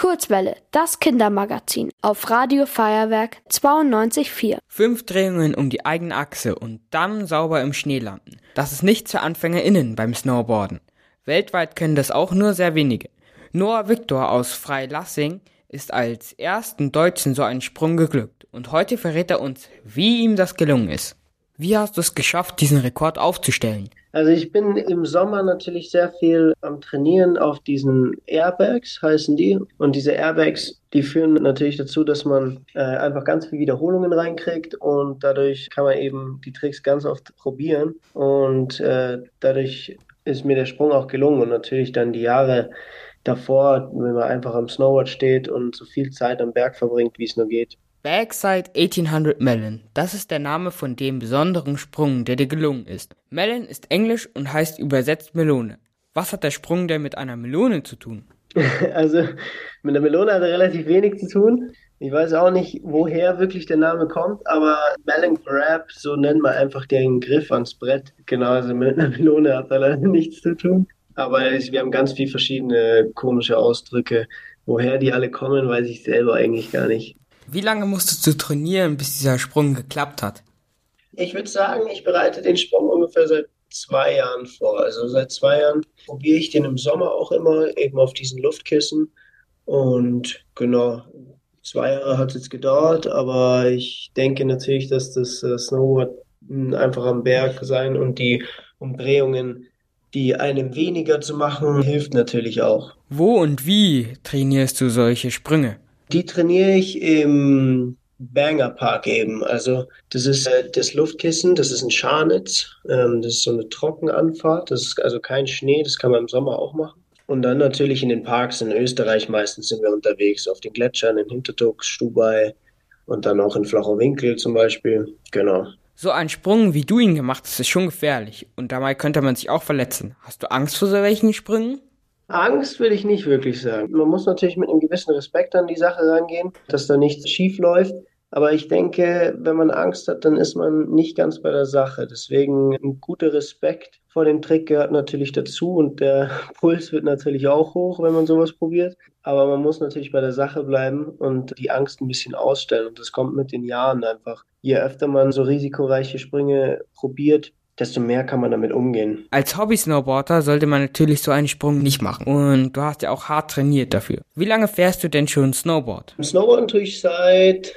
Kurzwelle, das Kindermagazin auf Radio Feuerwerk 92.4. Fünf Drehungen um die eigene Achse und dann sauber im Schnee landen. Das ist nichts für AnfängerInnen beim Snowboarden. Weltweit können das auch nur sehr wenige. Noah Victor aus Freilassing ist als ersten Deutschen so einen Sprung geglückt und heute verrät er uns, wie ihm das gelungen ist. Wie hast du es geschafft, diesen Rekord aufzustellen? Also ich bin im Sommer natürlich sehr viel am Trainieren auf diesen Airbags, heißen die. Und diese Airbags, die führen natürlich dazu, dass man äh, einfach ganz viele Wiederholungen reinkriegt und dadurch kann man eben die Tricks ganz oft probieren. Und äh, dadurch ist mir der Sprung auch gelungen und natürlich dann die Jahre davor, wenn man einfach am Snowboard steht und so viel Zeit am Berg verbringt, wie es nur geht. Backside 1800 Melon, das ist der Name von dem besonderen Sprung, der dir gelungen ist. Melon ist englisch und heißt übersetzt Melone. Was hat der Sprung denn mit einer Melone zu tun? Also mit der Melone hat er relativ wenig zu tun. Ich weiß auch nicht, woher wirklich der Name kommt, aber Melon Grab, so nennt man einfach den Griff ans Brett. Genau, also mit einer Melone hat er leider nichts zu tun. Aber wir haben ganz viele verschiedene komische Ausdrücke. Woher die alle kommen, weiß ich selber eigentlich gar nicht. Wie lange musstest du trainieren, bis dieser Sprung geklappt hat? Ich würde sagen, ich bereite den Sprung ungefähr seit zwei Jahren vor. Also seit zwei Jahren probiere ich den im Sommer auch immer, eben auf diesen Luftkissen. Und genau, zwei Jahre hat es jetzt gedauert, aber ich denke natürlich, dass das äh, Snowboard einfach am Berg sein und die Umdrehungen, die einem weniger zu machen, hilft natürlich auch. Wo und wie trainierst du solche Sprünge? Die trainiere ich im Banger Park eben. Also das ist äh, das Luftkissen, das ist ein Scharnitz, ähm, das ist so eine Trockenanfahrt, das ist also kein Schnee, das kann man im Sommer auch machen. Und dann natürlich in den Parks in Österreich meistens sind wir unterwegs, auf den Gletschern in Hintertux, Stubai und dann auch in Flacher Winkel zum Beispiel. Genau. So ein Sprung, wie du ihn gemacht hast, ist schon gefährlich und dabei könnte man sich auch verletzen. Hast du Angst vor solchen Sprüngen? Angst will ich nicht wirklich sagen. Man muss natürlich mit einem gewissen Respekt an die Sache rangehen, dass da nichts schief läuft. Aber ich denke, wenn man Angst hat, dann ist man nicht ganz bei der Sache. Deswegen ein guter Respekt vor dem Trick gehört natürlich dazu und der Puls wird natürlich auch hoch, wenn man sowas probiert. Aber man muss natürlich bei der Sache bleiben und die Angst ein bisschen ausstellen. Und das kommt mit den Jahren einfach. Je öfter man so risikoreiche Sprünge probiert, desto mehr kann man damit umgehen. Als Hobby-Snowboarder sollte man natürlich so einen Sprung nicht machen. Und du hast ja auch hart trainiert dafür. Wie lange fährst du denn schon Snowboard? Snowboarden tue ich seit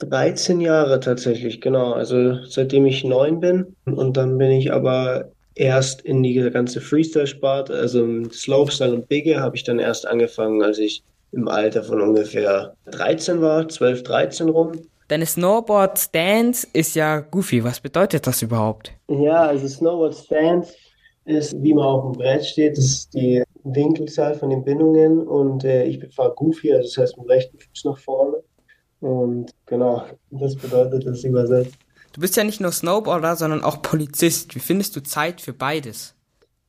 13 Jahre tatsächlich, genau. Also seitdem ich neun bin. Und dann bin ich aber erst in die ganze Freestyle-Sparte, also Slopestyle und Bigge, habe ich dann erst angefangen, als ich im Alter von ungefähr 13 war, 12, 13 rum. Deine Snowboard Stance ist ja goofy. Was bedeutet das überhaupt? Ja, also Snowboard Stance ist, wie man auf dem Brett steht, das ist die Winkelzahl von den Bindungen und äh, ich fahre goofy, also das heißt mit rechten Fuß nach vorne. Und genau, das bedeutet das übersetzt. Du bist ja nicht nur Snowboarder, sondern auch Polizist. Wie findest du Zeit für beides?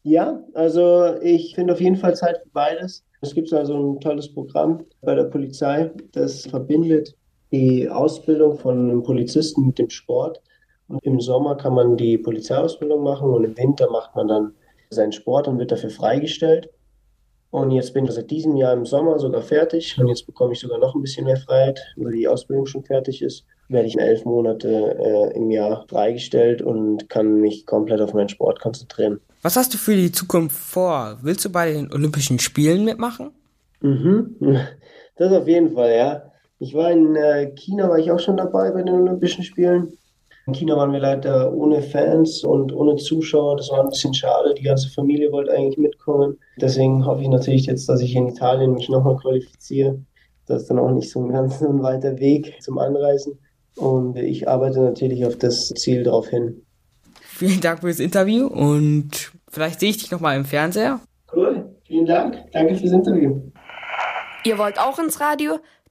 Ja, also ich finde auf jeden Fall Zeit für beides. Es gibt also ein tolles Programm bei der Polizei, das verbindet die Ausbildung von einem Polizisten mit dem Sport. Und im Sommer kann man die Polizeiausbildung machen und im Winter macht man dann seinen Sport und wird dafür freigestellt. Und jetzt bin ich seit diesem Jahr im Sommer sogar fertig und jetzt bekomme ich sogar noch ein bisschen mehr Freiheit, weil die Ausbildung schon fertig ist. Werde ich in elf Monate äh, im Jahr freigestellt und kann mich komplett auf meinen Sport konzentrieren. Was hast du für die Zukunft vor? Willst du bei den Olympischen Spielen mitmachen? Mhm, das auf jeden Fall, ja. Ich war in äh, China, war ich auch schon dabei bei den Olympischen Spielen. In China waren wir leider ohne Fans und ohne Zuschauer. Das war ein bisschen schade. Die ganze Familie wollte eigentlich mitkommen. Deswegen hoffe ich natürlich jetzt, dass ich in Italien mich nochmal qualifiziere. Das ist dann auch nicht so ein ganz ein weiter Weg zum Anreisen. Und ich arbeite natürlich auf das Ziel darauf hin. Vielen Dank für das Interview und vielleicht sehe ich dich nochmal im Fernseher. Cool, vielen Dank. Danke fürs Interview. Ihr wollt auch ins Radio?